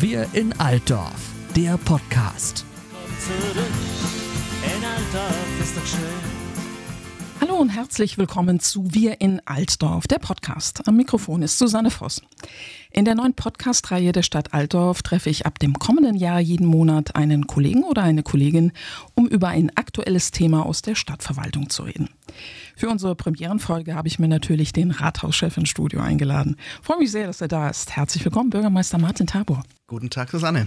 Wir in Altdorf, der Podcast. Hallo und herzlich willkommen zu Wir in Altdorf, der Podcast. Am Mikrofon ist Susanne Voss. In der neuen Podcast-Reihe der Stadt Altdorf treffe ich ab dem kommenden Jahr jeden Monat einen Kollegen oder eine Kollegin, um über ein aktuelles Thema aus der Stadtverwaltung zu reden. Für unsere Premierenfolge habe ich mir natürlich den Rathauschef ins Studio eingeladen. Freue mich sehr, dass er da ist. Herzlich willkommen, Bürgermeister Martin Tabor. Guten Tag, Susanne.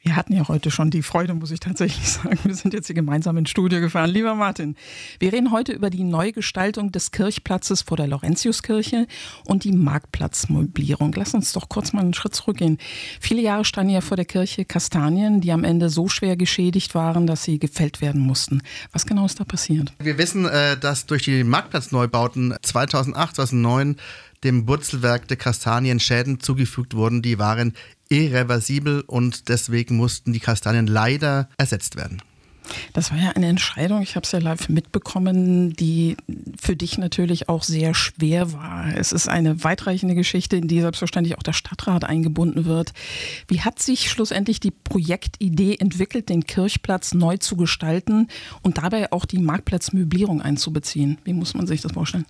Wir hatten ja heute schon die Freude, muss ich tatsächlich sagen. Wir sind jetzt hier gemeinsam ins Studio gefahren. Lieber Martin, wir reden heute über die Neugestaltung des Kirchplatzes vor der Laurentiuskirche und die Marktplatzmöblierung. Lass uns doch kurz mal einen Schritt zurückgehen. Viele Jahre standen ja vor der Kirche Kastanien, die am Ende so schwer geschädigt waren, dass sie gefällt werden mussten. Was genau ist da passiert? Wir wissen, äh, dass durch die Marktplatzneubauten 2008, 2009 dem Wurzelwerk der Kastanien Schäden zugefügt wurden. Die waren irreversibel und deswegen mussten die Kastanien leider ersetzt werden. Das war ja eine Entscheidung, ich habe es ja live mitbekommen, die für dich natürlich auch sehr schwer war. Es ist eine weitreichende Geschichte, in die selbstverständlich auch der Stadtrat eingebunden wird. Wie hat sich schlussendlich die Projektidee entwickelt, den Kirchplatz neu zu gestalten und dabei auch die Marktplatzmöblierung einzubeziehen? Wie muss man sich das vorstellen?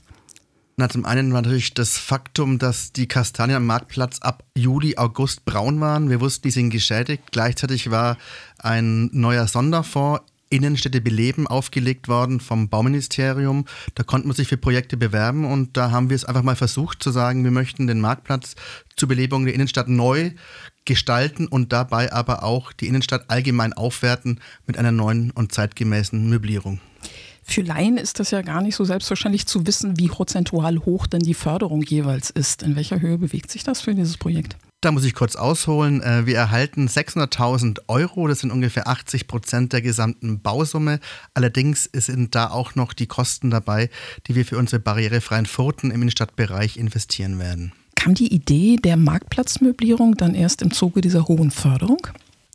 Na, zum einen war natürlich das Faktum, dass die Kastanien am Marktplatz ab Juli, August braun waren. Wir wussten, die sind geschädigt. Gleichzeitig war ein neuer Sonderfonds Innenstädte beleben aufgelegt worden vom Bauministerium. Da konnte man sich für Projekte bewerben und da haben wir es einfach mal versucht zu sagen, wir möchten den Marktplatz zur Belebung der Innenstadt neu gestalten und dabei aber auch die Innenstadt allgemein aufwerten mit einer neuen und zeitgemäßen Möblierung. Für Laien ist das ja gar nicht so selbstverständlich zu wissen, wie prozentual hoch denn die Förderung jeweils ist. In welcher Höhe bewegt sich das für dieses Projekt? Da muss ich kurz ausholen. Äh, wir erhalten 600.000 Euro, das sind ungefähr 80 Prozent der gesamten Bausumme. Allerdings sind da auch noch die Kosten dabei, die wir für unsere barrierefreien Furten im Innenstadtbereich investieren werden. Kam die Idee der Marktplatzmöblierung dann erst im Zuge dieser hohen Förderung?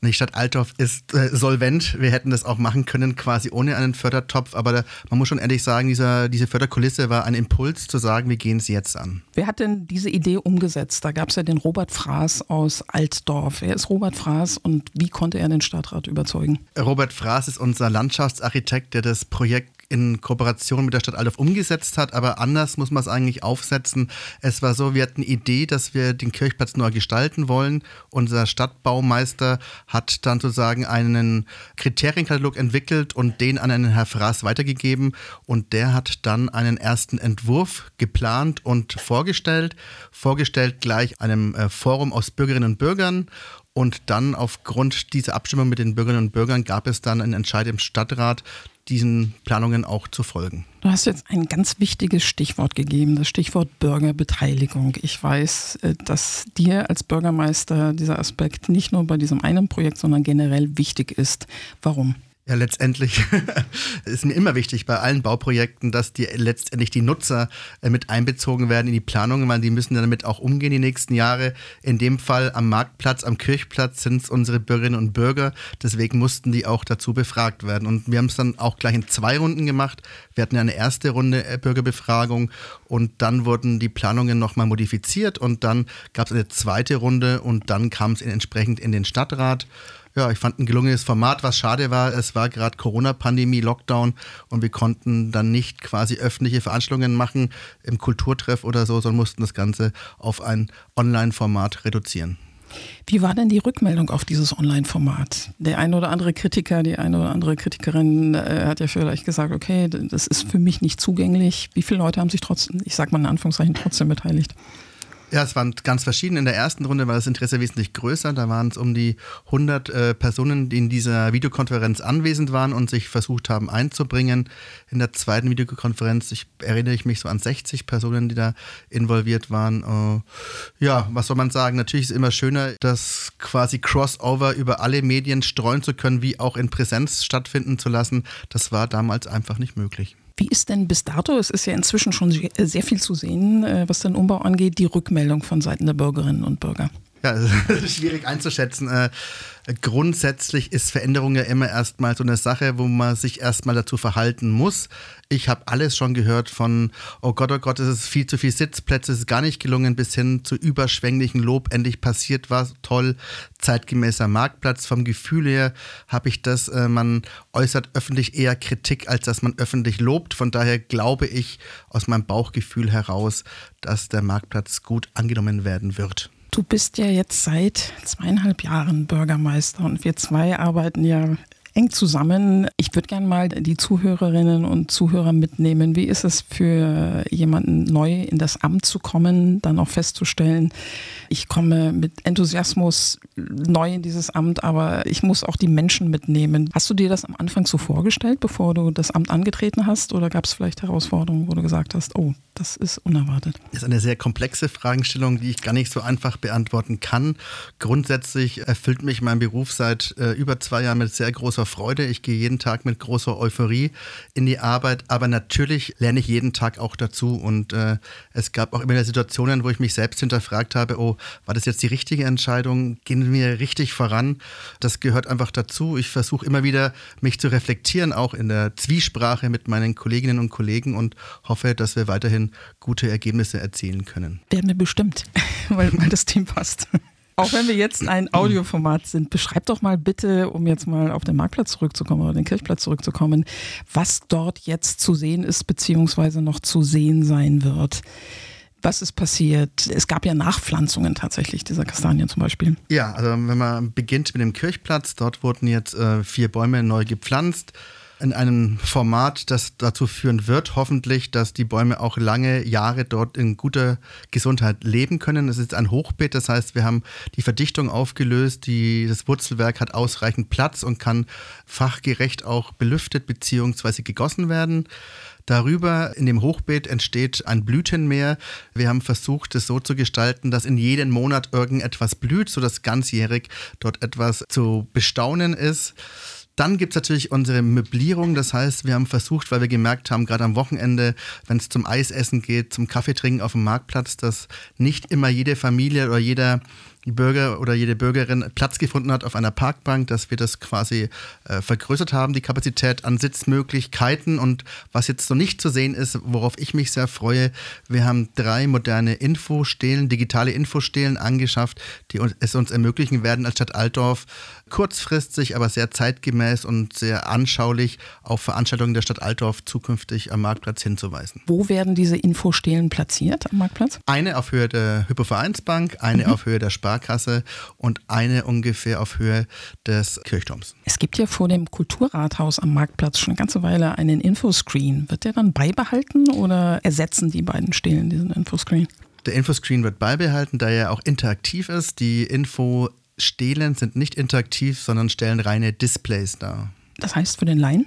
Die Stadt Altdorf ist äh, solvent. Wir hätten das auch machen können, quasi ohne einen Fördertopf. Aber da, man muss schon ehrlich sagen, dieser, diese Förderkulisse war ein Impuls zu sagen, wir gehen es jetzt an. Wer hat denn diese Idee umgesetzt? Da gab es ja den Robert Fraß aus Altdorf. Wer ist Robert Fraß und wie konnte er den Stadtrat überzeugen? Robert Fraß ist unser Landschaftsarchitekt, der das Projekt in Kooperation mit der Stadt Altdorf umgesetzt hat, aber anders muss man es eigentlich aufsetzen. Es war so, wir hatten die Idee, dass wir den Kirchplatz neu gestalten wollen. Unser Stadtbaumeister hat dann sozusagen einen Kriterienkatalog entwickelt und den an einen Herr Fraß weitergegeben und der hat dann einen ersten Entwurf geplant und vorgestellt, vorgestellt gleich einem äh, Forum aus Bürgerinnen und Bürgern und dann aufgrund dieser Abstimmung mit den Bürgerinnen und Bürgern gab es dann einen Entscheid im Stadtrat, diesen Planungen auch zu folgen. Du hast jetzt ein ganz wichtiges Stichwort gegeben, das Stichwort Bürgerbeteiligung. Ich weiß, äh, dass dir als Bürgermeister dieser Aspekt nicht nur bei diesem einen Projekt, sondern generell wichtig ist. Warum? Ja, letztendlich ist mir immer wichtig bei allen Bauprojekten, dass die letztendlich die Nutzer äh, mit einbezogen werden in die Planungen, weil die müssen damit auch umgehen die nächsten Jahre. In dem Fall am Marktplatz, am Kirchplatz sind es unsere Bürgerinnen und Bürger. Deswegen mussten die auch dazu befragt werden. Und wir haben es dann auch gleich in zwei Runden gemacht. Wir hatten eine erste Runde äh, Bürgerbefragung und dann wurden die Planungen nochmal modifiziert und dann gab es eine zweite Runde und dann kam es entsprechend in den Stadtrat. Ja, ich fand ein gelungenes Format. Was schade war, es war gerade Corona-Pandemie, Lockdown und wir konnten dann nicht quasi öffentliche Veranstaltungen machen im Kulturtreff oder so, sondern mussten das Ganze auf ein Online-Format reduzieren. Wie war denn die Rückmeldung auf dieses Online-Format? Der eine oder andere Kritiker, die eine oder andere Kritikerin äh, hat ja vielleicht gesagt, okay, das ist für mich nicht zugänglich. Wie viele Leute haben sich trotzdem, ich sag mal in Anführungszeichen, trotzdem beteiligt? Ja, es waren ganz verschieden. In der ersten Runde war das Interesse wesentlich größer. Da waren es um die 100 äh, Personen, die in dieser Videokonferenz anwesend waren und sich versucht haben einzubringen. In der zweiten Videokonferenz, ich erinnere ich mich so an 60 Personen, die da involviert waren. Äh, ja, was soll man sagen? Natürlich ist es immer schöner, das quasi Crossover über alle Medien streuen zu können, wie auch in Präsenz stattfinden zu lassen. Das war damals einfach nicht möglich. Wie ist denn bis dato, es ist ja inzwischen schon sehr viel zu sehen, äh, was den Umbau angeht, die Rückmeldung von Seiten der Bürgerinnen und Bürger? Ja, das ist schwierig einzuschätzen. Äh, grundsätzlich ist Veränderung ja immer erstmal so eine Sache, wo man sich erstmal dazu verhalten muss. Ich habe alles schon gehört von, oh Gott, oh Gott, es ist viel zu viel Sitzplätze, es ist gar nicht gelungen, bis hin zu überschwänglichen Lob. Endlich passiert was, toll, zeitgemäßer Marktplatz. Vom Gefühl her habe ich das, äh, man äußert öffentlich eher Kritik, als dass man öffentlich lobt. Von daher glaube ich aus meinem Bauchgefühl heraus, dass der Marktplatz gut angenommen werden wird. Du bist ja jetzt seit zweieinhalb Jahren Bürgermeister und wir zwei arbeiten ja eng zusammen. Ich würde gerne mal die Zuhörerinnen und Zuhörer mitnehmen. Wie ist es für jemanden neu in das Amt zu kommen, dann auch festzustellen, ich komme mit Enthusiasmus neu in dieses Amt, aber ich muss auch die Menschen mitnehmen. Hast du dir das am Anfang so vorgestellt, bevor du das Amt angetreten hast? Oder gab es vielleicht Herausforderungen, wo du gesagt hast, oh, das ist unerwartet? Das ist eine sehr komplexe Fragestellung, die ich gar nicht so einfach beantworten kann. Grundsätzlich erfüllt mich mein Beruf seit äh, über zwei Jahren mit sehr großer Freude. Ich gehe jeden Tag mit großer Euphorie in die Arbeit, aber natürlich lerne ich jeden Tag auch dazu. Und äh, es gab auch immer wieder Situationen, wo ich mich selbst hinterfragt habe, oh, war das jetzt die richtige Entscheidung? Gehen wir richtig voran? Das gehört einfach dazu. Ich versuche immer wieder, mich zu reflektieren, auch in der Zwiesprache mit meinen Kolleginnen und Kollegen und hoffe, dass wir weiterhin gute Ergebnisse erzielen können. Werden wir bestimmt, weil, weil das Team passt. Auch wenn wir jetzt ein Audioformat sind, beschreib doch mal bitte, um jetzt mal auf den Marktplatz zurückzukommen oder den Kirchplatz zurückzukommen, was dort jetzt zu sehen ist, beziehungsweise noch zu sehen sein wird. Was ist passiert? Es gab ja Nachpflanzungen tatsächlich dieser Kastanien zum Beispiel. Ja, also wenn man beginnt mit dem Kirchplatz, dort wurden jetzt äh, vier Bäume neu gepflanzt in einem Format, das dazu führen wird, hoffentlich, dass die Bäume auch lange Jahre dort in guter Gesundheit leben können. Es ist ein Hochbeet, das heißt, wir haben die Verdichtung aufgelöst, die, das Wurzelwerk hat ausreichend Platz und kann fachgerecht auch belüftet bzw. gegossen werden. Darüber in dem Hochbeet entsteht ein Blütenmeer. Wir haben versucht, es so zu gestalten, dass in jedem Monat irgendetwas blüht, sodass ganzjährig dort etwas zu bestaunen ist. Dann gibt es natürlich unsere Möblierung. Das heißt, wir haben versucht, weil wir gemerkt haben, gerade am Wochenende, wenn es zum Eisessen geht, zum Kaffeetrinken auf dem Marktplatz, dass nicht immer jede Familie oder jeder Bürger oder jede Bürgerin Platz gefunden hat auf einer Parkbank, dass wir das quasi äh, vergrößert haben, die Kapazität an Sitzmöglichkeiten. Und was jetzt so nicht zu sehen ist, worauf ich mich sehr freue, wir haben drei moderne Infostelen, digitale Infostelen angeschafft, die uns, es uns ermöglichen werden, als Stadt Altdorf kurzfristig, aber sehr zeitgemäß und sehr anschaulich auf Veranstaltungen der Stadt Altdorf zukünftig am Marktplatz hinzuweisen. Wo werden diese Infostelen platziert am Marktplatz? Eine auf Höhe der Hypovereinsbank, eine mhm. auf Höhe der Sparkasse und eine ungefähr auf Höhe des Kirchturms. Es gibt ja vor dem Kulturrathaus am Marktplatz schon eine ganze Weile einen Infoscreen. Wird der dann beibehalten oder ersetzen die beiden Stelen diesen Infoscreen? Der Infoscreen wird beibehalten, da er auch interaktiv ist. Die Info Stelen sind nicht interaktiv, sondern stellen reine Displays dar. Das heißt für den Laien?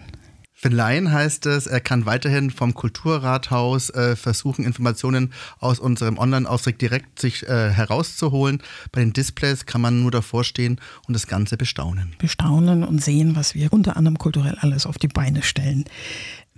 Für Laien heißt es, er kann weiterhin vom Kulturrathaus äh, versuchen, Informationen aus unserem Online-Auftritt direkt sich äh, herauszuholen. Bei den Displays kann man nur davor stehen und das Ganze bestaunen. Bestaunen und sehen, was wir unter anderem kulturell alles auf die Beine stellen.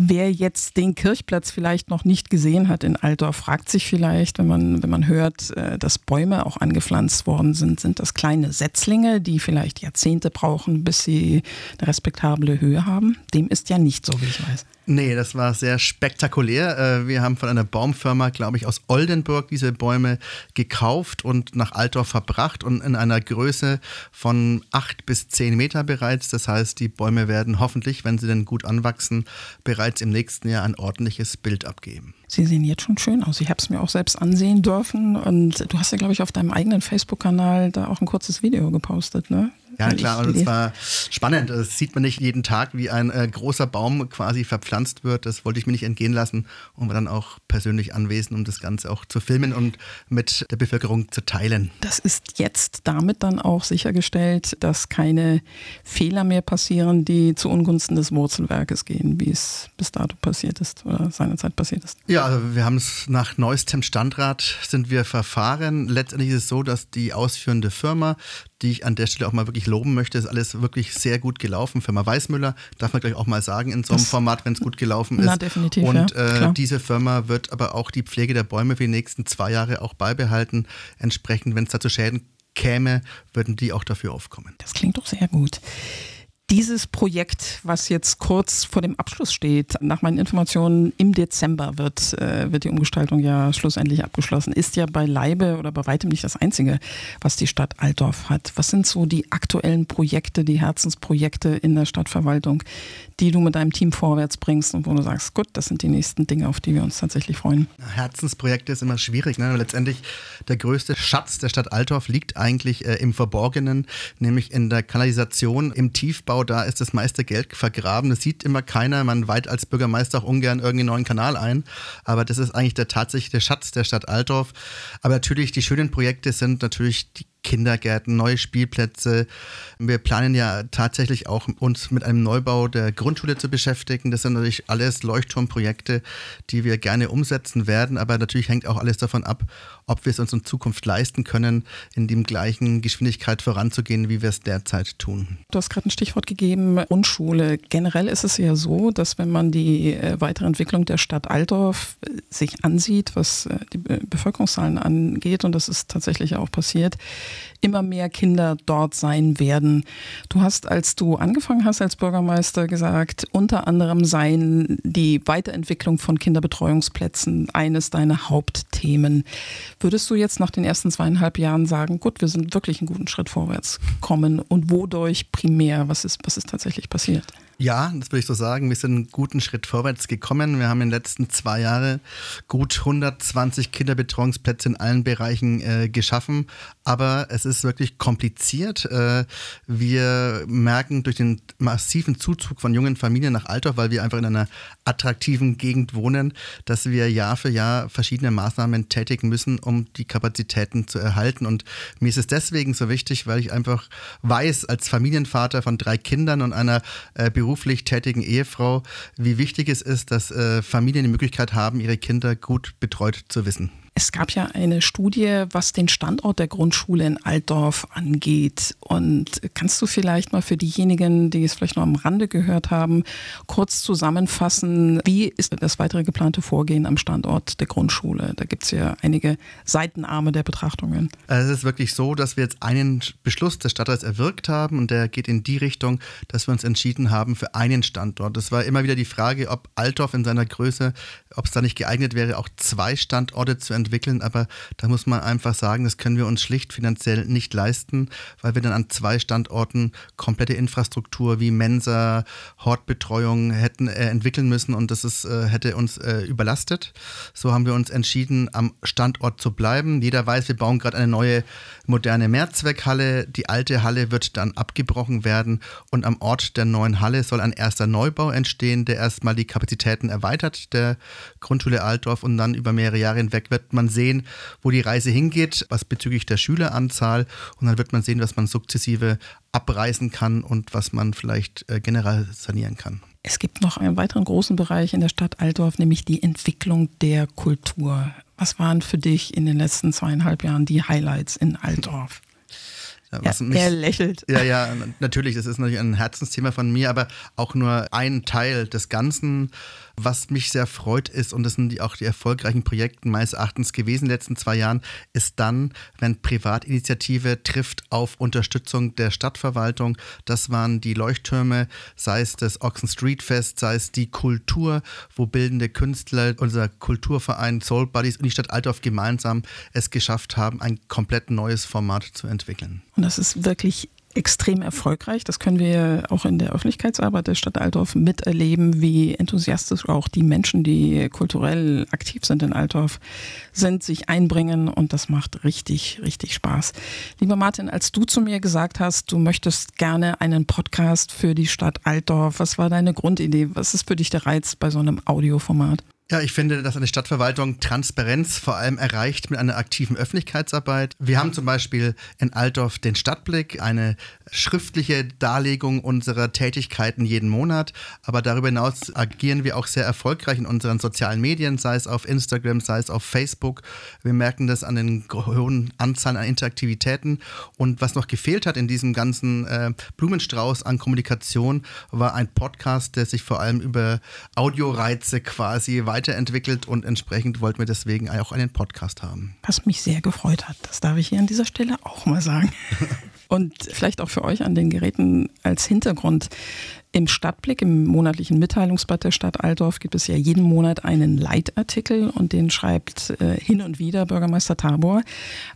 Wer jetzt den Kirchplatz vielleicht noch nicht gesehen hat in Altdorf, fragt sich vielleicht, wenn man, wenn man hört, äh, dass Bäume auch angepflanzt worden sind, sind das kleine Setzlinge, die vielleicht Jahrzehnte brauchen, bis sie eine respektable Höhe haben? Dem ist ja nicht so, wie ich weiß. Nee, das war sehr spektakulär. Äh, wir haben von einer Baumfirma, glaube ich, aus Oldenburg diese Bäume gekauft und nach Altdorf verbracht und in einer Größe von acht bis zehn Meter bereits. Das heißt, die Bäume werden hoffentlich, wenn sie denn gut anwachsen, bereits im nächsten Jahr ein ordentliches Bild abgeben. Sie sehen jetzt schon schön aus. Ich habe es mir auch selbst ansehen dürfen und du hast ja, glaube ich, auf deinem eigenen Facebook-Kanal da auch ein kurzes Video gepostet, ne? Ja, klar, und es war spannend. Das sieht man nicht jeden Tag, wie ein äh, großer Baum quasi verpflanzt wird. Das wollte ich mir nicht entgehen lassen und war dann auch persönlich anwesend, um das Ganze auch zu filmen und mit der Bevölkerung zu teilen. Das ist jetzt damit dann auch sichergestellt, dass keine Fehler mehr passieren, die zu Ungunsten des Wurzelwerkes gehen, wie es bis dato passiert ist oder seinerzeit passiert ist. Ja, also wir haben es nach neuestem Standrat sind wir verfahren. Letztendlich ist es so, dass die ausführende Firma die ich an der Stelle auch mal wirklich loben möchte. Ist alles wirklich sehr gut gelaufen. Firma Weißmüller, darf man gleich auch mal sagen, in so einem das, Format, wenn es gut gelaufen ist. Na, definitiv. Und ja, äh, diese Firma wird aber auch die Pflege der Bäume für die nächsten zwei Jahre auch beibehalten. Entsprechend, wenn es da zu Schäden käme, würden die auch dafür aufkommen. Das klingt doch sehr gut. Dieses Projekt, was jetzt kurz vor dem Abschluss steht, nach meinen Informationen im Dezember wird, äh, wird die Umgestaltung ja schlussendlich abgeschlossen, ist ja beileibe oder bei weitem nicht das einzige, was die Stadt Altdorf hat. Was sind so die aktuellen Projekte, die Herzensprojekte in der Stadtverwaltung, die du mit deinem Team vorwärts bringst und wo du sagst, gut, das sind die nächsten Dinge, auf die wir uns tatsächlich freuen? Herzensprojekte ist immer schwierig. Ne? Letztendlich der größte Schatz der Stadt Altdorf liegt eigentlich äh, im Verborgenen, nämlich in der Kanalisation, im Tiefbau Bergbau, da ist das meiste Geld vergraben. Das sieht immer keiner. Man weiht als Bürgermeister auch ungern irgendeinen neuen Kanal ein. Aber das ist eigentlich der tatsächliche Schatz der Stadt Altdorf. Aber natürlich, die schönen Projekte sind natürlich die Kindergärten, neue Spielplätze. Wir planen ja tatsächlich auch uns mit einem Neubau der Grundschule zu beschäftigen. Das sind natürlich alles Leuchtturmprojekte, die wir gerne umsetzen werden. Aber natürlich hängt auch alles davon ab, ob wir es uns in Zukunft leisten können, in dem gleichen Geschwindigkeit voranzugehen, wie wir es derzeit tun. Du hast gerade ein Stichwort gegeben, Grundschule. Generell ist es ja so, dass wenn man die äh, weitere Entwicklung der Stadt Altdorf äh, sich ansieht, was äh, die Bevölkerungszahlen angeht, und das ist tatsächlich auch passiert, immer mehr Kinder dort sein werden. Du hast, als du angefangen hast als Bürgermeister, gesagt, unter anderem seien die Weiterentwicklung von Kinderbetreuungsplätzen eines deiner Hauptthemen. Würdest du jetzt nach den ersten zweieinhalb Jahren sagen, gut, wir sind wirklich einen guten Schritt vorwärts gekommen und wodurch primär? Was ist, was ist tatsächlich passiert? Ja, das würde ich so sagen. Wir sind einen guten Schritt vorwärts gekommen. Wir haben in den letzten zwei Jahren gut 120 Kinderbetreuungsplätze in allen Bereichen äh, geschaffen. Aber es ist wirklich kompliziert. Äh, wir merken durch den massiven Zuzug von jungen Familien nach Altdorf, weil wir einfach in einer attraktiven Gegend wohnen, dass wir Jahr für Jahr verschiedene Maßnahmen tätigen müssen, um die Kapazitäten zu erhalten. Und mir ist es deswegen so wichtig, weil ich einfach weiß, als Familienvater von drei Kindern und einer äh, beruflich tätigen Ehefrau, wie wichtig es ist, dass äh, Familien die Möglichkeit haben, ihre Kinder gut betreut zu wissen. Es gab ja eine Studie, was den Standort der Grundschule in Altdorf angeht. Und kannst du vielleicht mal für diejenigen, die es vielleicht noch am Rande gehört haben, kurz zusammenfassen, wie ist das weitere geplante Vorgehen am Standort der Grundschule? Da gibt es ja einige Seitenarme der Betrachtungen. Es ist wirklich so, dass wir jetzt einen Beschluss des Stadtrats erwirkt haben und der geht in die Richtung, dass wir uns entschieden haben für einen Standort. Es war immer wieder die Frage, ob Altdorf in seiner Größe, ob es da nicht geeignet wäre, auch zwei Standorte zu entwickeln entwickeln, aber da muss man einfach sagen, das können wir uns schlicht finanziell nicht leisten, weil wir dann an zwei Standorten komplette Infrastruktur wie Mensa, Hortbetreuung hätten äh, entwickeln müssen und das ist, äh, hätte uns äh, überlastet. So haben wir uns entschieden, am Standort zu bleiben. Jeder weiß, wir bauen gerade eine neue moderne Mehrzweckhalle. Die alte Halle wird dann abgebrochen werden und am Ort der neuen Halle soll ein erster Neubau entstehen, der erstmal die Kapazitäten erweitert, der Grundschule Altdorf und dann über mehrere Jahre hinweg wird man sehen, wo die Reise hingeht, was bezüglich der Schüleranzahl. Und dann wird man sehen, was man sukzessive abreißen kann und was man vielleicht äh, generell sanieren kann. Es gibt noch einen weiteren großen Bereich in der Stadt Altdorf, nämlich die Entwicklung der Kultur. Was waren für dich in den letzten zweieinhalb Jahren die Highlights in Altdorf? Ja, mich, er lächelt. Ja, ja, natürlich, das ist natürlich ein Herzensthema von mir, aber auch nur ein Teil des Ganzen. Was mich sehr freut ist, und das sind die, auch die erfolgreichen Projekte meines Erachtens gewesen in den letzten zwei Jahren, ist dann, wenn Privatinitiative trifft auf Unterstützung der Stadtverwaltung. Das waren die Leuchttürme, sei es das Oxen Street Fest, sei es die Kultur, wo bildende Künstler, unser Kulturverein Soul Buddies und die Stadt Altdorf gemeinsam es geschafft haben, ein komplett neues Format zu entwickeln. Und das ist wirklich extrem erfolgreich. Das können wir auch in der Öffentlichkeitsarbeit der Stadt Altdorf miterleben, wie enthusiastisch auch die Menschen, die kulturell aktiv sind in Altdorf, sind, sich einbringen und das macht richtig, richtig Spaß. Lieber Martin, als du zu mir gesagt hast, du möchtest gerne einen Podcast für die Stadt Altdorf, was war deine Grundidee? Was ist für dich der Reiz bei so einem Audioformat? Ja, ich finde, dass eine Stadtverwaltung Transparenz vor allem erreicht mit einer aktiven Öffentlichkeitsarbeit. Wir haben zum Beispiel in Altdorf den Stadtblick, eine schriftliche Darlegung unserer Tätigkeiten jeden Monat. Aber darüber hinaus agieren wir auch sehr erfolgreich in unseren sozialen Medien, sei es auf Instagram, sei es auf Facebook. Wir merken das an den hohen Anzahlen an Interaktivitäten. Und was noch gefehlt hat in diesem ganzen äh, Blumenstrauß an Kommunikation, war ein Podcast, der sich vor allem über Audioreize quasi weiter weiterentwickelt und entsprechend wollten wir deswegen auch einen Podcast haben. Was mich sehr gefreut hat, das darf ich hier an dieser Stelle auch mal sagen. Und vielleicht auch für euch an den Geräten als Hintergrund. Im Stadtblick, im monatlichen Mitteilungsblatt der Stadt Altdorf, gibt es ja jeden Monat einen Leitartikel und den schreibt äh, hin und wieder Bürgermeister Tabor.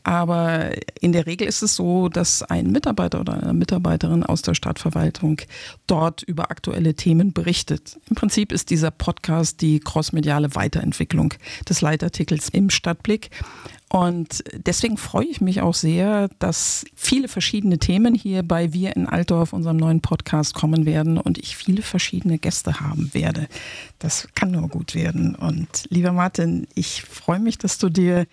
Aber in der Regel ist es so, dass ein Mitarbeiter oder eine Mitarbeiterin aus der Stadtverwaltung dort über aktuelle Themen berichtet. Im Prinzip ist dieser Podcast die crossmediale Weiterentwicklung des Leitartikels im Stadtblick. Und deswegen freue ich mich auch sehr, dass viele verschiedene Themen hier bei Wir in Altdorf, unserem neuen Podcast, kommen werden und ich viele verschiedene Gäste haben werde. Das kann nur gut werden. Und lieber Martin, ich freue mich, dass du dir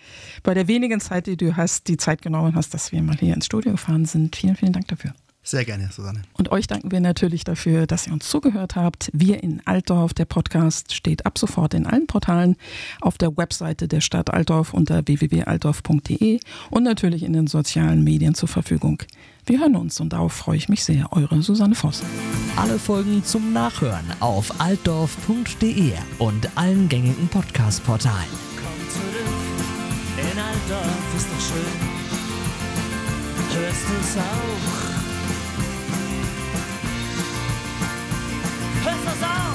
bei der wenigen Zeit, die du hast, die Zeit genommen hast, dass wir mal hier ins Studio gefahren sind. Vielen, vielen Dank dafür. Sehr gerne, Susanne. Und euch danken wir natürlich dafür, dass ihr uns zugehört habt. Wir in Altdorf, der Podcast steht ab sofort in allen Portalen, auf der Webseite der Stadt Altdorf unter www.altdorf.de und natürlich in den sozialen Medien zur Verfügung. Wir hören uns und darauf freue ich mich sehr. Eure Susanne Voss. Alle Folgen zum Nachhören auf altdorf.de und allen gängigen Podcast-Portalen. Komm zurück, in Altdorf ist doch schön. Hörst du's auch? us all.